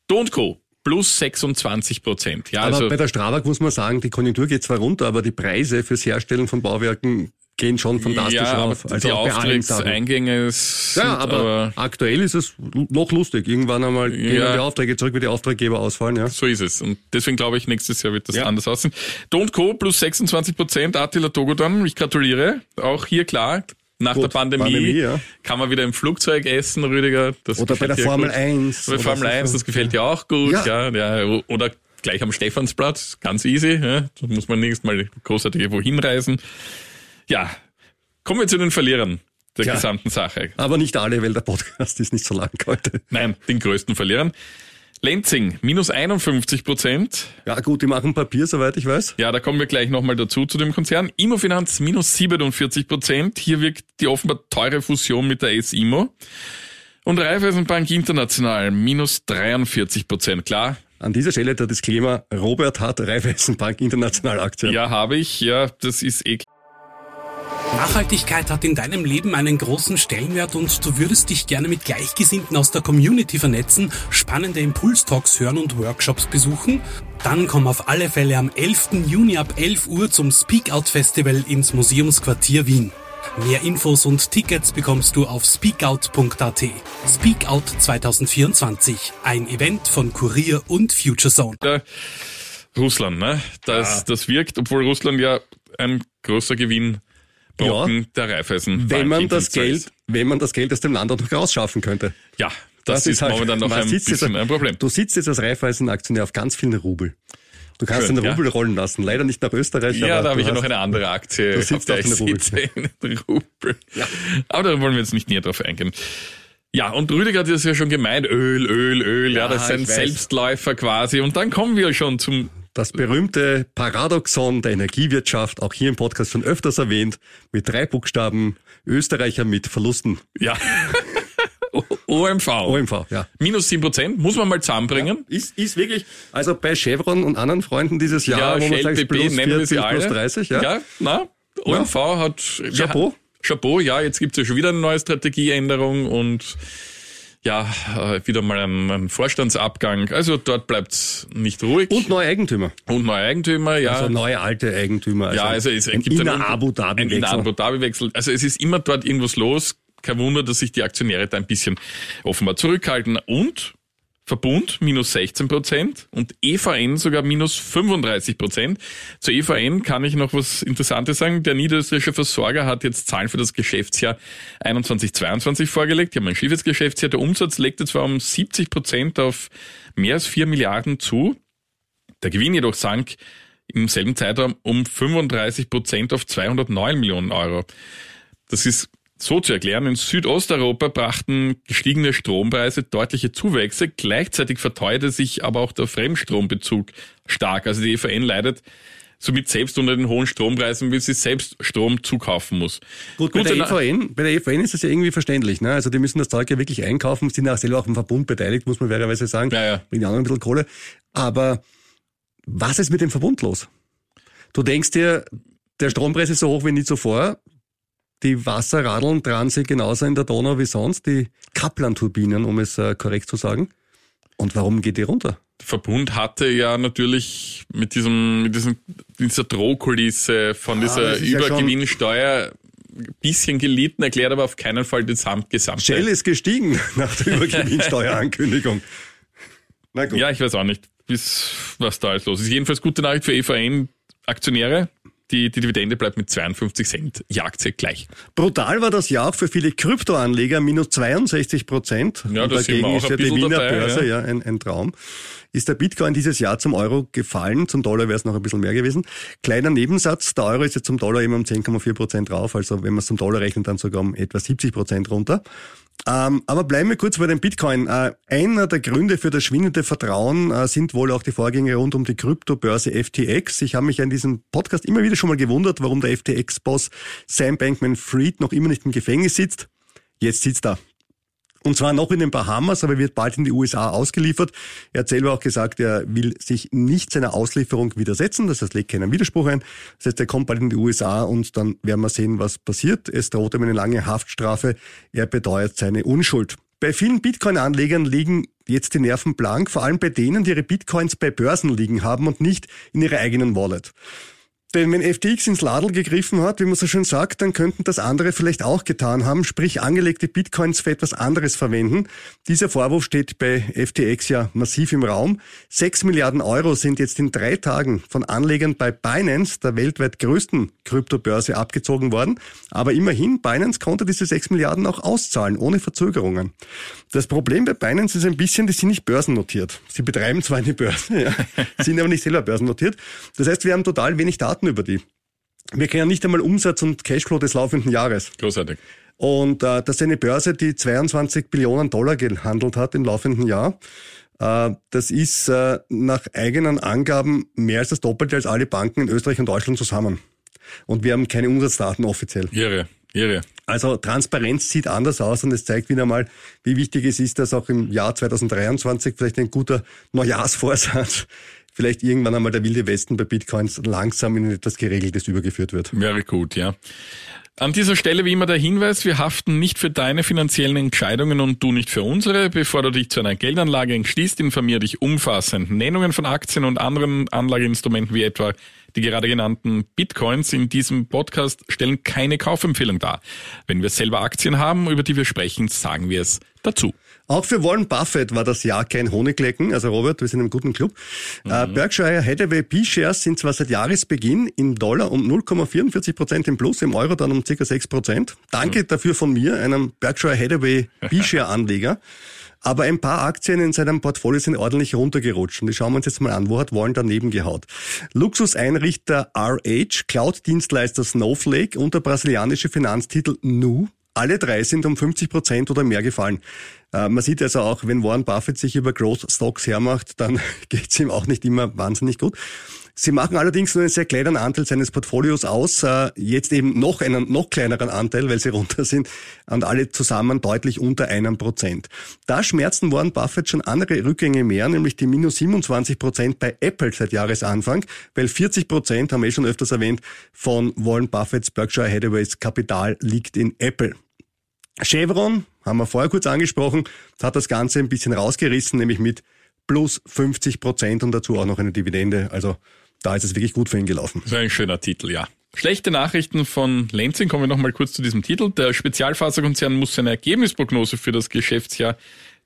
[SPEAKER 4] Do Co. plus 26 Prozent. Ja,
[SPEAKER 3] Aber
[SPEAKER 4] also
[SPEAKER 3] bei der Strabag muss man sagen, die Konjunktur geht zwar runter, aber die Preise fürs Herstellen von Bauwerken gehen schon fantastisch
[SPEAKER 4] ja, aber
[SPEAKER 3] rauf. Also
[SPEAKER 4] die. Auftragseingänge sind
[SPEAKER 3] Ja, aber, aktuell ist es noch lustig. Irgendwann einmal gehen
[SPEAKER 4] Ja.
[SPEAKER 3] die Aufträge zurück, wie die Auftraggeber ausfallen. Ja.
[SPEAKER 4] so ist es. Und deswegen glaube ich, nächstes Jahr wird das
[SPEAKER 3] Ja.
[SPEAKER 4] anders aussehen. Don't Co. plus 26 Prozent, Attila Togodan, ich gratuliere. Auch hier klar, nach
[SPEAKER 3] Gut,
[SPEAKER 4] der Pandemie,
[SPEAKER 3] Pandemie, ja.
[SPEAKER 4] kann man wieder im Flugzeug essen, Rüdiger. Das
[SPEAKER 3] Oder bei der Formel
[SPEAKER 4] gut.
[SPEAKER 3] 1.
[SPEAKER 4] Bei Formel
[SPEAKER 3] so.
[SPEAKER 4] 1, das gefällt dir auch gut. Ja.
[SPEAKER 3] Ja.
[SPEAKER 4] Ja, Oder gleich am Stephansplatz, ganz easy. Ja. Da muss man nirgends mal großartig irgendwo hinreisen. Ja, kommen wir zu den Verlierern der gesamten Sache.
[SPEAKER 3] Aber nicht alle, weil der Podcast ist nicht so lang heute.
[SPEAKER 4] Nein, den größten Verlierern. Lenzing, minus 51 Prozent.
[SPEAKER 3] Ja gut, die machen Papier, soweit ich weiß.
[SPEAKER 4] Ja, da kommen wir gleich nochmal dazu, zu dem Konzern. Immofinanz, minus 47 Prozent. Hier wirkt die offenbar teure Fusion mit der S-Immo. Und Raiffeisenbank International, minus 43 Prozent. Klar,
[SPEAKER 3] An dieser Stelle der Disclaimer, Robert hat Raiffeisenbank International Aktien.
[SPEAKER 4] ja, habe ich. Ja, das ist eh
[SPEAKER 5] Nachhaltigkeit hat in deinem Leben einen großen Stellenwert und du würdest dich gerne mit Gleichgesinnten aus der Community vernetzen, spannende Impulstalks hören und Workshops besuchen? Dann komm auf alle Fälle am 11. Juni ab 11 Uhr zum Speak Out Festival ins Museumsquartier Wien. Mehr Infos und Tickets bekommst du auf speakout.at. Speak Out 2024, ein Event von Kurier und Futurezone.
[SPEAKER 4] Russland, ne? Das, das wirkt, obwohl Russland ja ein großer Gewinn Brocken der Raiffeisen.
[SPEAKER 3] wenn man das
[SPEAKER 4] ist.
[SPEAKER 3] Geld, wenn man das Geld aus dem Land auch noch rausschaffen könnte.
[SPEAKER 4] Ja, das, ist,
[SPEAKER 3] halt-
[SPEAKER 4] momentan noch ein bisschen ein Problem.
[SPEAKER 3] Du sitzt jetzt als Raiffeisen-Aktionär auf ganz vielen Rubel. Du kannst
[SPEAKER 4] Schön,
[SPEAKER 3] den
[SPEAKER 4] ja.
[SPEAKER 3] Rubel rollen lassen. Leider nicht nach Österreich.
[SPEAKER 4] Ja,
[SPEAKER 3] aber
[SPEAKER 4] da habe ich ja noch eine andere Aktie,
[SPEAKER 3] du
[SPEAKER 4] auf
[SPEAKER 3] sitzt auf
[SPEAKER 4] ich
[SPEAKER 3] den Rubel.
[SPEAKER 4] in Rubel. Aber da wollen wir jetzt nicht näher drauf eingehen. Ja, und Rüdiger hat das ja schon gemeint, Öl, Öl, Öl, ja,
[SPEAKER 3] Ja,
[SPEAKER 4] das ist ein. Selbstläufer quasi. Und dann kommen wir schon zum,
[SPEAKER 3] Das berühmte Paradoxon der Energiewirtschaft, auch hier im Podcast schon öfters erwähnt, mit drei Buchstaben, Österreicher mit Verlusten.
[SPEAKER 4] ja, OMV.
[SPEAKER 3] OMV, ja.
[SPEAKER 4] Minus 7 Prozent, muss man mal zusammenbringen.
[SPEAKER 3] Ist, ist wirklich, also bei Chevron und anderen Freunden dieses Jahr,
[SPEAKER 4] Ja,
[SPEAKER 3] wo man
[SPEAKER 4] Shell,
[SPEAKER 3] sagt,
[SPEAKER 4] BP,
[SPEAKER 3] plus
[SPEAKER 4] nennen wir
[SPEAKER 3] 40,
[SPEAKER 4] sie alle.
[SPEAKER 3] plus 30, ja.
[SPEAKER 4] ja na, OMV hat...
[SPEAKER 3] Chapeau.
[SPEAKER 4] Chapeau, ja, jetzt gibt's ja schon wieder eine neue Strategieänderung und ja, äh, wieder mal ein, ein Vorstandsabgang. Also dort bleibt's nicht ruhig.
[SPEAKER 3] Und neue Eigentümer.
[SPEAKER 4] Und neue Eigentümer, ja.
[SPEAKER 3] Also neue alte Eigentümer.
[SPEAKER 4] ja, also es
[SPEAKER 3] ein
[SPEAKER 4] gibt einen
[SPEAKER 3] Abu Dhabi
[SPEAKER 4] ein Inner Abu Dhabi Wechsel. Also es ist immer dort irgendwas los. Kein Wunder, dass sich die Aktionäre da ein bisschen offenbar zurückhalten. Und Verbund minus 16 Prozent und EVN sogar minus 35 Prozent. Zur EVN kann ich noch was Interessantes sagen. Der niederösterreichische Versorger hat jetzt Zahlen für das Geschäftsjahr 21-22 vorgelegt. Die haben ein schiefes Geschäftsjahr. Der Umsatz legte zwar um 70 Prozent auf mehr als 4 Milliarden zu. Der Gewinn jedoch sank im selben Zeitraum um 35 Prozent auf 209 Millionen Euro. Das ist so zu erklären. In Südosteuropa brachten gestiegene Strompreise deutliche Zuwächse. Gleichzeitig verteuerte sich aber auch der Fremdstrombezug stark. Also die EVN leidet somit selbst unter den hohen Strompreisen, wie sie selbst Strom zukaufen muss.
[SPEAKER 3] Gut, bei, der EVN, bei der EVN ist das ja irgendwie verständlich. Ne? Also die müssen das Zeug ja wirklich einkaufen, sind ja auch selber auch im Verbund beteiligt, muss man fairerweise sagen.
[SPEAKER 4] Ja, ja.
[SPEAKER 3] Bringen auch ein bisschen Kohle. Aber was ist mit dem Verbund los? Du denkst dir, der Strompreis ist so hoch wie nie zuvor. Die Wasserradeln dran sind genauso in der Donau wie sonst, die Kaplan-Turbinen, um es äh, korrekt zu sagen. Und warum geht die runter?
[SPEAKER 4] Der Verbund hatte ja natürlich mit diesem, mit diesem, dieser Drohkulisse von
[SPEAKER 3] Ja,
[SPEAKER 4] dieser
[SPEAKER 3] ja
[SPEAKER 4] Übergewinnsteuer ein bisschen gelitten, erklärt aber auf keinen Fall die Sam- gesamte.
[SPEAKER 3] Shell ist gestiegen [LAUGHS] nach der Übergewinnsteuerankündigung. Na gut.
[SPEAKER 4] Ja, ich weiß auch nicht, bis, was da alles los ist. Jedenfalls gute Nachricht für EVN-Aktionäre. Die, die Dividende bleibt mit 52 Cent je Aktie gleich.
[SPEAKER 3] Brutal war das Jahr auch für viele Kryptoanleger, minus 62 Prozent.
[SPEAKER 4] Ja,
[SPEAKER 3] Und
[SPEAKER 4] da sind wir
[SPEAKER 3] dagegen
[SPEAKER 4] auch
[SPEAKER 3] ist
[SPEAKER 4] ein
[SPEAKER 3] ja die Wiener
[SPEAKER 4] dabei,
[SPEAKER 3] Börse
[SPEAKER 4] ja.
[SPEAKER 3] ja, ein, ein Traum. Ist der Bitcoin dieses Jahr zum Euro gefallen? Zum Dollar wäre es noch ein bisschen mehr gewesen. Kleiner Nebensatz, der Euro ist jetzt zum Dollar immer um 10,4 Prozent drauf. Also wenn man es zum Dollar rechnet, dann sogar um etwa 70 Prozent runter. Ähm, aber bleiben wir kurz bei dem Bitcoin. Äh, einer der Gründe für das schwindende Vertrauen äh, sind wohl auch die Vorgänge rund um die Kryptobörse FTX. Ich habe mich an diesem Podcast immer wieder schon mal gewundert, warum der FTX-Boss Sam Bankman-Fried noch immer nicht im Gefängnis sitzt. Jetzt sitzt er. Und zwar noch in den Bahamas, aber wird bald in die USA ausgeliefert. Er hat selber auch gesagt, er will sich nicht seiner Auslieferung widersetzen. Das heißt, legt keinen Widerspruch ein. Das heißt, er kommt bald in die USA und dann werden wir sehen, was passiert. Es droht ihm eine lange Haftstrafe. Er beteuert seine Unschuld. Bei vielen Bitcoin-Anlegern liegen jetzt die Nerven blank, vor allem bei denen, die ihre Bitcoins bei Börsen liegen haben und nicht in ihrer eigenen Wallet. Denn wenn FTX ins Ladel gegriffen hat, wie man so schön sagt, dann könnten das andere vielleicht auch getan haben, sprich angelegte Bitcoins für etwas anderes verwenden. Dieser Vorwurf steht bei FTX ja massiv im Raum. Sechs Milliarden Euro sind jetzt in drei Tagen von Anlegern bei Binance, der weltweit größten Kryptobörse, abgezogen worden. Aber immerhin, Binance konnte diese sechs Milliarden auch auszahlen, ohne Verzögerungen. Das Problem bei Binance ist ein bisschen, die sind nicht börsennotiert. Sie betreiben zwar eine Börse, ja, [LAUGHS] sind aber nicht selber börsennotiert. Das heißt, wir haben total wenig Daten über die. Wir kennen nicht einmal Umsatz und Cashflow des laufenden Jahres.
[SPEAKER 4] Großartig.
[SPEAKER 3] Und äh, das ist eine Börse, die 22 Billionen Dollar gehandelt hat im laufenden Jahr. Äh, das ist äh, nach eigenen Angaben mehr als das Doppelte als alle Banken in Österreich und Deutschland zusammen. Und wir haben keine Umsatzdaten offiziell.
[SPEAKER 4] Irre, irre.
[SPEAKER 3] Also Transparenz sieht anders aus und es zeigt wieder mal, wie wichtig es ist, dass auch im Jahr 2023 vielleicht ein guter Neujahrsvorsatz, vielleicht irgendwann einmal der wilde Westen bei Bitcoins langsam in etwas Geregeltes übergeführt wird.
[SPEAKER 4] Wäre gut, ja. An dieser Stelle wie immer der Hinweis, wir haften nicht für deine finanziellen Entscheidungen und du nicht für unsere. Bevor du dich zu einer Geldanlage entschließt, informier dich umfassend. Nennungen von Aktien und anderen Anlageinstrumenten wie etwa die gerade genannten Bitcoins in diesem Podcast stellen keine Kaufempfehlung dar. Wenn wir selber Aktien haben, über die wir sprechen, sagen wir es dazu.
[SPEAKER 3] Auch für Warren Buffett war das Jahr kein Honiglecken. Also Robert, wir sind im guten Club. Äh, Berkshire Hathaway B-Shares sind zwar seit Jahresbeginn im Dollar um 0,44 Prozent im Plus, im Euro dann um ca. 6 Prozent. Danke dafür von mir, einem Berkshire Hathaway B-Share-Anleger. [LAUGHS] Aber ein paar Aktien in seinem Portfolio sind ordentlich runtergerutscht. Und die schauen wir uns jetzt mal an. Wo hat Warren daneben gehaut? Luxuseinrichter RH, Cloud-Dienstleister Snowflake und der brasilianische Finanztitel Nu. Alle drei sind um 50 Prozent oder mehr gefallen. Äh, man sieht also auch, wenn Warren Buffett sich über Growth Stocks hermacht, dann [LAUGHS] geht's ihm auch nicht immer wahnsinnig gut. Sie machen allerdings nur einen sehr kleinen Anteil seines Portfolios aus, äh, jetzt eben noch einen noch kleineren Anteil, weil sie runter sind und alle zusammen deutlich unter einem Prozent. Da schmerzen Warren Buffett schon andere Rückgänge mehr, nämlich die minus 27 Prozent bei Apple seit Jahresanfang, weil 40 Prozent, haben wir eh schon öfters erwähnt, von Warren Buffetts Berkshire Hathaways Kapital liegt in Apple. Chevron, haben wir vorher kurz angesprochen, hat das Ganze ein bisschen rausgerissen, nämlich mit plus 50 Prozent und dazu auch noch eine Dividende. Also da ist es wirklich gut für ihn gelaufen.
[SPEAKER 4] Das ist ein schöner Titel, ja. Schlechte Nachrichten von Lenzing. Kommen wir nochmal kurz zu diesem Titel. Der Spezialfaserkonzern muss seine Ergebnisprognose für das Geschäftsjahr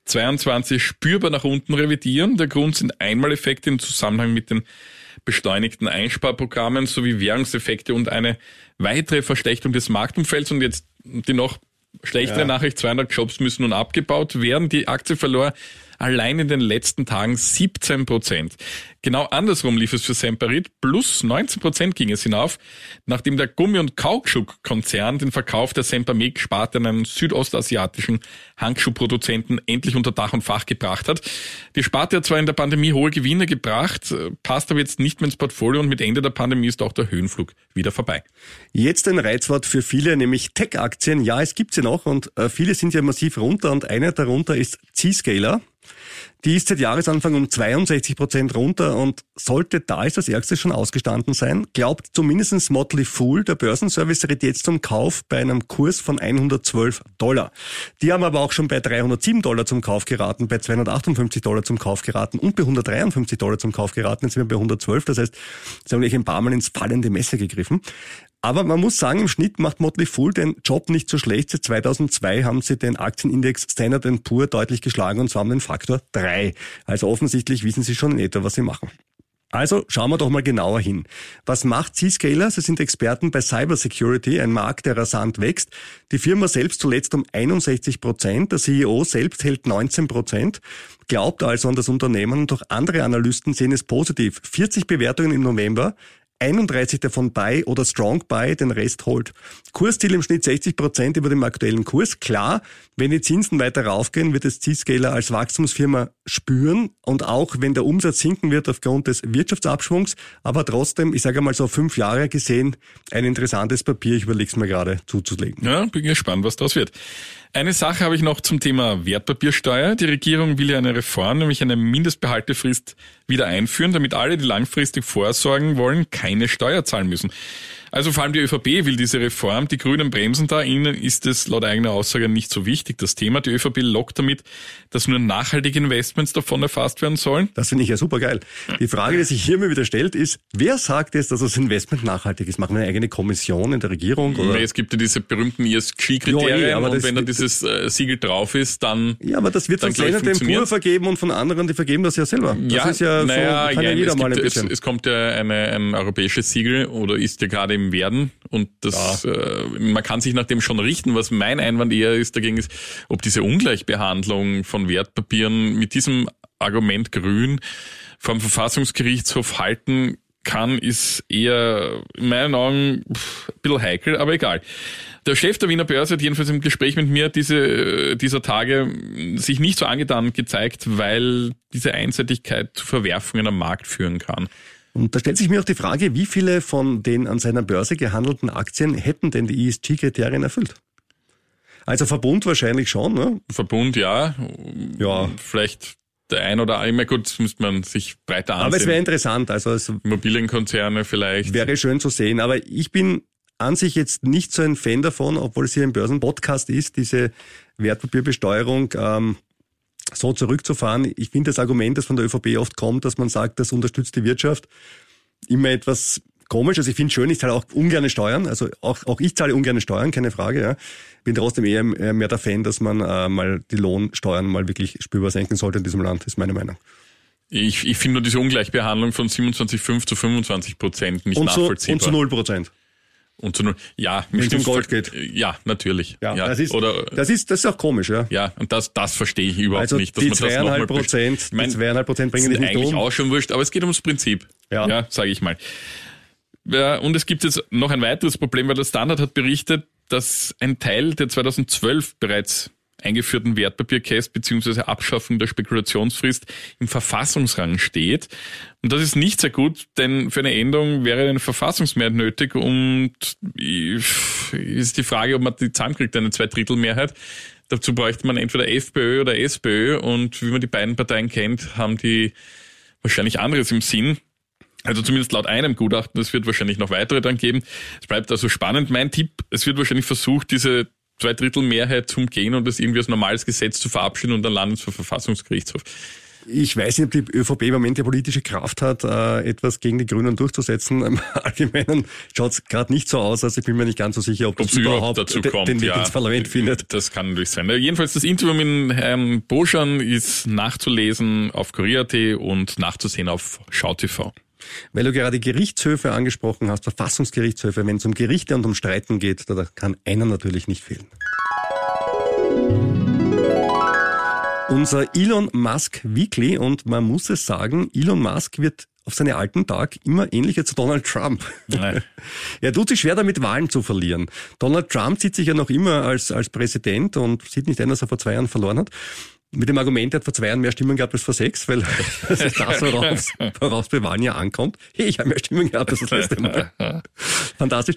[SPEAKER 4] 22 spürbar nach unten revidieren. Der Grund sind Einmaleffekte im Zusammenhang mit den beschleunigten Einsparprogrammen sowie Währungseffekte und eine weitere Verschlechterung des Marktumfelds. Und jetzt die noch schlechtere
[SPEAKER 3] Ja.
[SPEAKER 4] Nachricht, 200 Jobs müssen nun abgebaut werden. Die Aktie verlor allein in den letzten Tagen 17 Prozent. Genau andersrum lief es für Semperit, plus 19 Prozent ging es hinauf, nachdem der Gummi- und Kautschuk-Konzern den Verkauf der Sempermeg-Sparte an einen südostasiatischen Handschuhproduzenten endlich unter Dach und Fach gebracht hat. Die Sparte hat zwar in der Pandemie hohe Gewinne gebracht, passt aber jetzt nicht mehr ins Portfolio und mit Ende der Pandemie ist auch der Höhenflug wieder vorbei.
[SPEAKER 3] Jetzt ein Reizwort für viele, nämlich Tech-Aktien. Ja, es gibt sie noch und äh, viele sind ja massiv runter und einer darunter ist Zscaler. Die ist seit Jahresanfang um 62 Prozent runter und sollte da ist das Ärgste schon ausgestanden sein. Glaubt zumindest Motley Fool, der Börsenservice rät jetzt zum Kauf bei einem Kurs von 112 Dollar. Die haben aber auch schon bei 307 Dollar zum Kauf geraten, bei 258 Dollar zum Kauf geraten und bei 153 Dollar zum Kauf geraten. Jetzt sind wir bei 112, das heißt, sie haben gleich ein paar Mal ins fallende Messer gegriffen. Aber man muss sagen, im Schnitt macht Motley Fool den Job nicht so schlecht. Seit 2002 haben sie den Aktienindex Standard Poor deutlich geschlagen und zwar um den Faktor 3. Also offensichtlich wissen sie schon in etwa, was sie machen. Also schauen wir doch mal genauer hin. Was macht Zscaler? Sie sind Experten bei Cybersecurity, ein Markt, der rasant wächst. Die Firma selbst zuletzt um 61 Prozent, der CEO selbst hält 19 Prozent, glaubt also an das Unternehmen und auch andere Analysten sehen es positiv. 40 Bewertungen im November, 31 davon Buy oder Strong Buy, den Rest holt. Kursziel im Schnitt 60 Prozent über dem aktuellen Kurs. Klar, wenn die Zinsen weiter raufgehen, wird es Zscaler als Wachstumsfirma spüren und auch wenn der Umsatz sinken wird aufgrund des Wirtschaftsabschwungs, aber trotzdem, ich sage mal so fünf Jahre gesehen, ein interessantes Papier. Ich überlege es mir gerade zuzulegen.
[SPEAKER 4] Ja, bin gespannt, was das wird. Eine Sache habe ich noch zum Thema Wertpapiersteuer. Die Regierung will ja eine Reform, nämlich eine Mindestbehaltefrist wieder einführen, damit alle, die langfristig vorsorgen wollen, keine Steuer zahlen müssen. Also vor allem die ÖVP will diese Reform, die Grünen bremsen da. Ihnen ist es laut eigener Aussage nicht so wichtig, das Thema. Die ÖVP lockt damit, dass nur nachhaltige Investments davon erfasst werden sollen.
[SPEAKER 3] Das finde ich ja super geil. Die Frage, die sich hier mir wieder stellt, ist, wer sagt jetzt, dass das Investment nachhaltig ist? Machen wir eine eigene Kommission in der Regierung? Oder?
[SPEAKER 4] Es gibt ja diese berühmten ESG-Kriterien ja, und wenn da dieses äh, Siegel drauf ist, dann
[SPEAKER 3] Ja, aber das wird von Standard Poor vergeben und von anderen, die vergeben das ja selber. Das
[SPEAKER 4] ja,
[SPEAKER 3] ist ja
[SPEAKER 4] naja,
[SPEAKER 3] so, kann ja,
[SPEAKER 4] ja
[SPEAKER 3] jeder
[SPEAKER 4] es
[SPEAKER 3] mal
[SPEAKER 4] gibt,
[SPEAKER 3] ein bisschen.
[SPEAKER 4] Es, es kommt ja eine, ein europäisches Siegel oder ist ja gerade im Werden und das, ja. äh, man kann sich nach dem schon richten. Was mein Einwand eher ist dagegen ist, ob diese Ungleichbehandlung von Wertpapieren mit diesem Argument grün vom Verfassungsgerichtshof halten kann, ist eher in meinen Augen pff, ein bisschen heikel, aber egal. Der Chef der Wiener Börse hat jedenfalls im Gespräch mit mir diese, dieser Tage sich nicht so angetan gezeigt, weil diese Einseitigkeit zu Verwerfungen am Markt führen kann.
[SPEAKER 3] Und da stellt sich mir auch die Frage, wie viele von den an seiner Börse gehandelten Aktien hätten denn die ESG-Kriterien erfüllt? Also Verbund wahrscheinlich schon, ne?
[SPEAKER 4] Verbund, ja.
[SPEAKER 3] Ja.
[SPEAKER 4] Vielleicht der ein oder immer gut, das müsste man sich breiter ansehen.
[SPEAKER 3] Aber es wäre interessant, also es
[SPEAKER 4] Immobilienkonzerne vielleicht.
[SPEAKER 3] wäre schön zu sehen. Aber ich bin an sich jetzt nicht so ein Fan davon, obwohl es hier ein Börsenpodcast ist, diese Wertpapierbesteuerung ähm, so zurückzufahren. Ich finde das Argument, das von der ÖVP oft kommt, dass man sagt, das unterstützt die Wirtschaft, immer etwas komisch. Also ich finde schön, ich zahle auch ungerne Steuern. Also auch, auch ich zahle ungerne Steuern, keine Frage. Ja. Bin trotzdem eher mehr der Fan, dass man äh, mal die Lohnsteuern mal wirklich spürbar senken sollte in diesem Land, ist meine Meinung.
[SPEAKER 4] Ich, ich finde nur diese Ungleichbehandlung von 27,5 zu 25 Prozent nicht
[SPEAKER 3] und zu,
[SPEAKER 4] nachvollziehbar.
[SPEAKER 3] und zu 0 Prozent.
[SPEAKER 4] Und zu null. Ja,
[SPEAKER 3] Wenn es um Gold geht.
[SPEAKER 4] Ja, natürlich.
[SPEAKER 3] Ja,
[SPEAKER 4] ja.
[SPEAKER 3] Das, ist,
[SPEAKER 4] Oder,
[SPEAKER 3] das, ist, das ist auch komisch, ja.
[SPEAKER 4] ja, und das, das verstehe ich überhaupt
[SPEAKER 3] Also
[SPEAKER 4] nicht, dass
[SPEAKER 3] die
[SPEAKER 4] man das nochmal
[SPEAKER 3] zweieinhalb Prozent,
[SPEAKER 4] Ich mein,
[SPEAKER 3] die zweieinhalb Prozent bringen dich nicht
[SPEAKER 4] eigentlich
[SPEAKER 3] um.
[SPEAKER 4] auch schon wurscht, aber es geht ums Prinzip.
[SPEAKER 3] Ja.
[SPEAKER 4] ja sage ich mal. Ja, und es gibt jetzt noch ein weiteres Problem, weil der Standard hat berichtet, dass ein Teil der 2012 bereits eingeführten Wertpapierkäst bzw. Abschaffung der Spekulationsfrist im Verfassungsrang steht. Und das ist nicht sehr gut, denn für eine Änderung wäre eine Verfassungsmehrheit nötig und ist die Frage, ob man die zusammenkriegt, eine Zweidrittelmehrheit. Dazu bräuchte man entweder FPÖ oder SPÖ und wie man die beiden Parteien kennt, haben die wahrscheinlich anderes im Sinn. Also zumindest laut einem Gutachten, es wird wahrscheinlich noch weitere dann geben. Es bleibt also spannend. Mein Tipp, es wird wahrscheinlich versucht, diese Zweidrittelmehrheit zu umgehen und das irgendwie als normales Gesetz zu verabschieden und dann landet es vor Verfassungsgerichtshof.
[SPEAKER 3] Ich weiß nicht, ob die ÖVP im Moment die politische Kraft hat, äh, etwas gegen die Grünen durchzusetzen. Im [LAUGHS] Allgemeinen schaut es gerade nicht so aus, also ich bin mir nicht ganz so sicher, ob
[SPEAKER 4] Ob
[SPEAKER 3] das
[SPEAKER 4] es überhaupt dazu
[SPEAKER 3] de-
[SPEAKER 4] kommt,
[SPEAKER 3] den Weg
[SPEAKER 4] ja.
[SPEAKER 3] ins Parlament findet.
[SPEAKER 4] Das kann natürlich sein. Jedenfalls das Interview mit Herrn Boschan ist nachzulesen auf Kurier.at und nachzusehen auf SchauTV.
[SPEAKER 3] Weil du gerade Gerichtshöfe angesprochen hast, Verfassungsgerichtshöfe, wenn es um Gerichte und um Streiten geht, da kann einer natürlich nicht fehlen. Unser Elon Musk Weekly und man muss es sagen, Elon Musk wird auf seine alten Tag immer ähnlicher zu Donald Trump.
[SPEAKER 4] Nein. [LAUGHS]
[SPEAKER 3] er tut sich schwer damit, Wahlen zu verlieren. Donald Trump sieht sich ja noch immer als, als Präsident und sieht nicht ein, dass er vor zwei Jahren verloren hat. Mit dem Argument, er hat vor zwei Jahren mehr Stimmen gehabt als vor sechs, weil [LAUGHS] das ist das, worauf, worauf bei ja ankommt. Hey, ich habe mehr Stimmen gehabt als das letzte Mal. [LAUGHS] Fantastisch.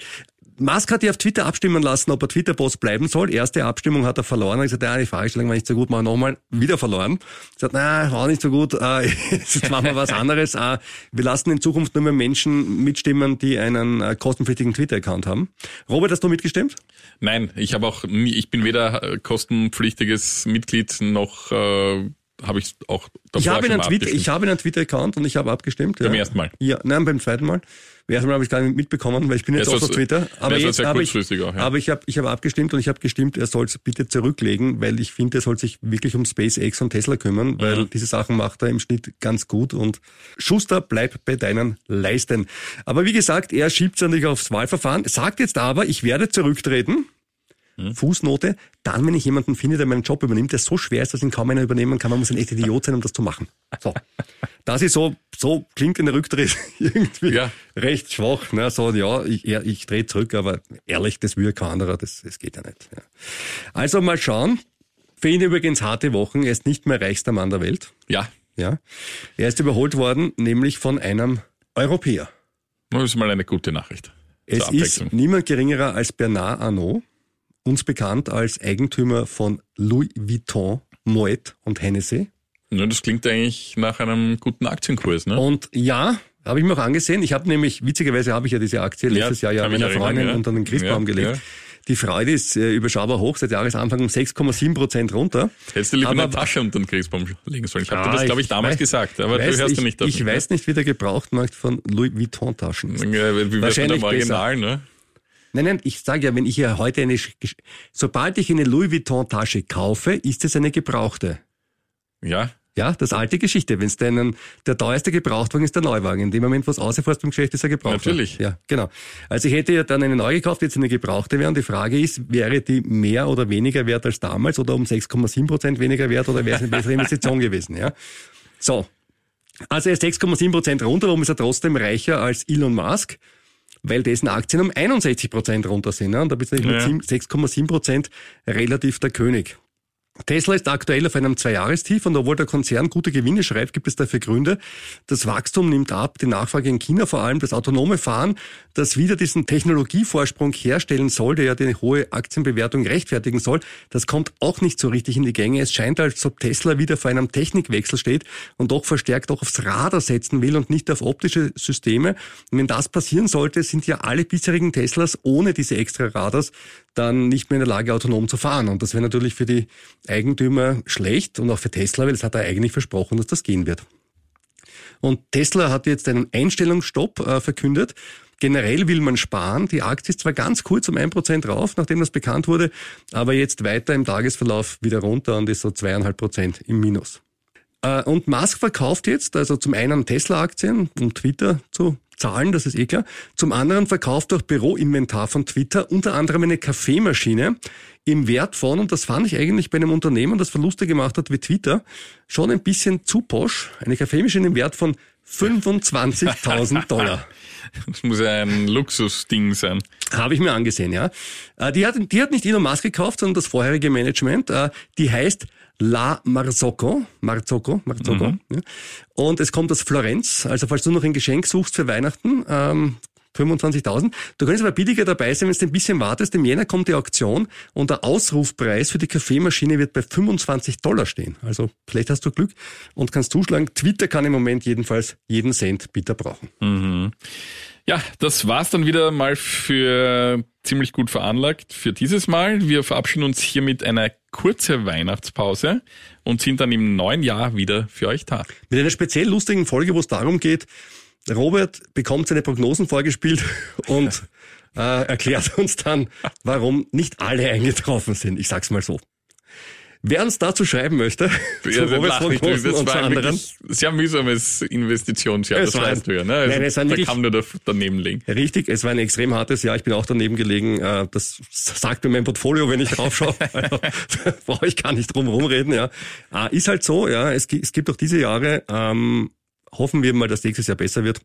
[SPEAKER 3] Musk hat ja auf Twitter abstimmen lassen, ob er Twitter-Boss bleiben soll. Erste Abstimmung hat er verloren. Er hat gesagt, ja, die Fragestellung war nicht so gut, machen wir nochmal. Wieder verloren. Er hat gesagt, na, war nicht so gut, äh, jetzt machen wir was anderes. Äh, wir lassen in Zukunft nur mehr Menschen mitstimmen, die einen äh, kostenpflichtigen Twitter-Account haben. Robert, hast du mitgestimmt?
[SPEAKER 4] Nein, ich habe auch nie, ich bin weder äh, kostenpflichtiges Mitglied noch äh, habe ich auch
[SPEAKER 3] Ich habe einen Twitter, ich habe einen Twitter-Account und ich habe abgestimmt.
[SPEAKER 4] Beim
[SPEAKER 3] ja.
[SPEAKER 4] ersten Mal.
[SPEAKER 3] Ja, nein, beim zweiten Mal. Beim ersten Mal habe ich gar nicht mitbekommen, weil ich bin jetzt
[SPEAKER 4] Ja,
[SPEAKER 3] auch auf Twitter. Aber
[SPEAKER 4] ja, so
[SPEAKER 3] jetzt habe ich,
[SPEAKER 4] ja.
[SPEAKER 3] aber ich habe, ich habe abgestimmt und ich habe gestimmt, er soll es bitte zurücklegen, weil ich finde, er soll sich wirklich um SpaceX und Tesla kümmern, weil
[SPEAKER 4] Mhm.
[SPEAKER 3] diese Sachen macht er im Schnitt ganz gut und Schuster, bleib bei deinen Leisten. Aber wie gesagt, er schiebt es nicht aufs Wahlverfahren, sagt jetzt aber, ich werde zurücktreten.
[SPEAKER 4] Mhm.
[SPEAKER 3] Fußnote, dann, wenn ich jemanden finde, der meinen Job übernimmt, der so schwer ist, dass ihn kaum einer übernehmen kann, man muss ein echter Idiot sein, um das zu machen. So. Das ist so, so klingt ein Rücktritt [LAUGHS] irgendwie
[SPEAKER 4] Ja.
[SPEAKER 3] recht schwach. Ne? So, ja, ich, ich drehe zurück, aber ehrlich, das will kein anderer, das, das geht ja nicht. Ja. Also mal schauen. Für ihn übrigens harte Wochen, er ist nicht mehr reichster Mann der Welt.
[SPEAKER 4] Ja,
[SPEAKER 3] Ja. Er ist überholt worden, nämlich von einem Europäer.
[SPEAKER 4] das ist mal eine gute Nachricht.
[SPEAKER 3] Es ist niemand geringerer als Bernard Arnault, uns bekannt als Eigentümer von Louis Vuitton, Moet und Hennessy.
[SPEAKER 4] Ja, das klingt eigentlich nach einem guten Aktienkurs, ne?
[SPEAKER 3] Und ja, habe ich mir auch angesehen. Ich habe nämlich, witzigerweise habe ich ja diese Aktie letztes Jahr ja
[SPEAKER 4] kann mich
[SPEAKER 3] meiner Freundin
[SPEAKER 4] ja.
[SPEAKER 3] unter den Christbaum
[SPEAKER 4] Ja,
[SPEAKER 3] gelegt.
[SPEAKER 4] ja.
[SPEAKER 3] Die Freude ist äh, überschaubar hoch, seit Jahresanfang um 6,7 Prozent runter.
[SPEAKER 4] Hättest du lieber
[SPEAKER 3] Aber-
[SPEAKER 4] eine Tasche unter den Christbaum legen sollen. Ich habe dir
[SPEAKER 3] Ah,
[SPEAKER 4] das, glaube ich, damals
[SPEAKER 3] weiß-
[SPEAKER 4] gesagt, aber
[SPEAKER 3] weiß,
[SPEAKER 4] du hörst
[SPEAKER 3] ich,
[SPEAKER 4] ja nicht davon.
[SPEAKER 3] Ich weiß nicht, wie der Gebrauchtmarkt von Louis Vuitton Taschen ist.
[SPEAKER 4] Ja, wie mit
[SPEAKER 3] Wahrscheinlich
[SPEAKER 4] dem Original, ne?
[SPEAKER 3] Nein, nein, ich sage ja, wenn ich ja heute eine, sobald ich eine Louis Vuitton Tasche kaufe, ist es eine gebrauchte.
[SPEAKER 4] Ja,
[SPEAKER 3] Ja, das alte Geschichte. Wenn es deinen, der teuerste Gebrauchtwagen ist der Neuwagen. In dem Moment, wo es ausfährst beim Geschäft, ist er gebraucht.
[SPEAKER 4] Natürlich.
[SPEAKER 3] Ja, genau. Also ich hätte ja dann eine neue gekauft, jetzt eine gebrauchte wäre. Und die Frage ist, wäre die mehr oder weniger wert als damals oder um 6,7 Prozent weniger wert oder wäre es eine bessere Investition [LAUGHS] gewesen? Ja. So. Also er ist 6,7 Prozent runter, warum ist er trotzdem reicher als Elon Musk? Weil dessen Aktien um 61 Prozent runter sind. Ne? Und da bist du nicht mit
[SPEAKER 4] Ja.
[SPEAKER 3] 6,7 Prozent relativ der König. Tesla ist aktuell auf einem Zweijahrestief und obwohl der Konzern gute Gewinne schreibt, gibt es dafür Gründe. Das Wachstum nimmt ab, die Nachfrage in China vor allem, das autonome Fahren, das wieder diesen Technologievorsprung herstellen soll, der ja die hohe Aktienbewertung rechtfertigen soll, das kommt auch nicht so richtig in die Gänge. Es scheint, als ob Tesla wieder vor einem Technikwechsel steht und doch verstärkt auch aufs Radar setzen will und nicht auf optische Systeme. Und wenn das passieren sollte, sind ja alle bisherigen Teslas ohne diese extra Radars dann nicht mehr in der Lage, autonom zu fahren. Und das wäre natürlich für die Eigentümer schlecht und auch für Tesla, weil es hat er eigentlich versprochen, dass das gehen wird. Und Tesla hat jetzt einen Einstellungsstopp äh, verkündet. Generell will man sparen. Die Aktie ist zwar ganz kurz um ein Prozent rauf, nachdem das bekannt wurde, aber jetzt weiter im Tagesverlauf wieder runter und ist so zweieinhalb Prozent im Minus. Äh, Und Musk verkauft jetzt also zum einen Tesla-Aktien, um Twitter zu zahlen, das ist eh klar. Zum anderen verkauft auch Büroinventar von Twitter, unter anderem eine Kaffeemaschine im Wert von, und das fand ich eigentlich bei einem Unternehmen, das Verluste gemacht hat wie Twitter, schon ein bisschen zu posch. Eine Kaffeemaschine im Wert von 25.000 Dollar. [LAUGHS]
[SPEAKER 4] das muss ja ein Luxusding sein.
[SPEAKER 3] Habe ich mir angesehen, ja. Äh, Die hat, die hat nicht Elon Musk gekauft, sondern das vorherige Management. Äh, Die heißt La Marzocco, Marzocco, Marzocco. Ja. Und es kommt aus Florenz. Also falls du noch ein Geschenk suchst für Weihnachten, ähm, 25.000. Du kannst aber billiger dabei sein, wenn du ein bisschen wartest. Im Jänner kommt die Auktion und der Ausrufpreis für die Kaffeemaschine wird bei 25 Dollar stehen. Also vielleicht hast du Glück und kannst zuschlagen. Twitter kann im Moment jedenfalls jeden Cent bitter brauchen.
[SPEAKER 4] Ja, das war's dann wieder mal für ziemlich gut veranlagt für dieses Mal. Wir verabschieden uns hier mit einer kurze Weihnachtspause und sind dann im neuen Jahr wieder für euch da.
[SPEAKER 3] Mit einer speziell lustigen Folge, wo es darum geht, Robert bekommt seine Prognosen vorgespielt [LAUGHS] und äh, erklärt uns dann, warum nicht alle eingetroffen sind. Ich sag's mal so. Wer uns dazu schreiben möchte, [LAUGHS]
[SPEAKER 4] ja, Robert von Großen das war ein anderen. sehr mühsames Investitionsjahr, das weißt du ja. Ne? Also, nein, es war da kam nur daneben liegen.
[SPEAKER 3] Richtig, es war ein extrem hartes Jahr. Ich bin auch daneben gelegen. Äh, das sagt mir mein Portfolio, wenn ich drauf schaue. [LAUGHS] Also, brauche ich gar nicht drum rumreden. Ja, ah, Ist halt so, ja. Es, gibt auch diese Jahre, ähm, hoffen wir mal, dass nächstes Jahr besser wird.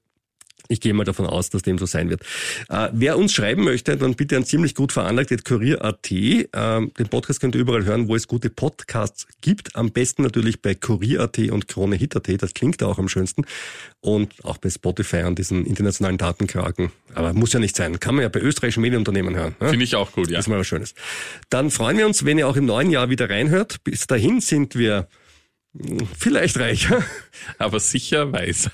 [SPEAKER 3] Ich gehe mal davon aus, dass dem so sein wird. Äh, wer uns schreiben möchte, dann bitte ein ziemlich gut veranlagt, Kurier.at. Ähm, den Podcast könnt ihr überall hören, wo es gute Podcasts gibt. Am besten natürlich bei Kurier.at und KroneHit.at. Das klingt auch am schönsten. Und auch bei Spotify und diesen internationalen Datenkraken. Aber muss ja nicht sein. Kann man ja bei österreichischen Medienunternehmen hören.
[SPEAKER 4] Ne? Finde ich auch gut, ja.
[SPEAKER 3] Das ist mal was Schönes. Dann freuen wir uns, wenn ihr auch im neuen Jahr wieder reinhört. Bis dahin sind wir vielleicht reicher. [LAUGHS]
[SPEAKER 4] Aber sicher weiser.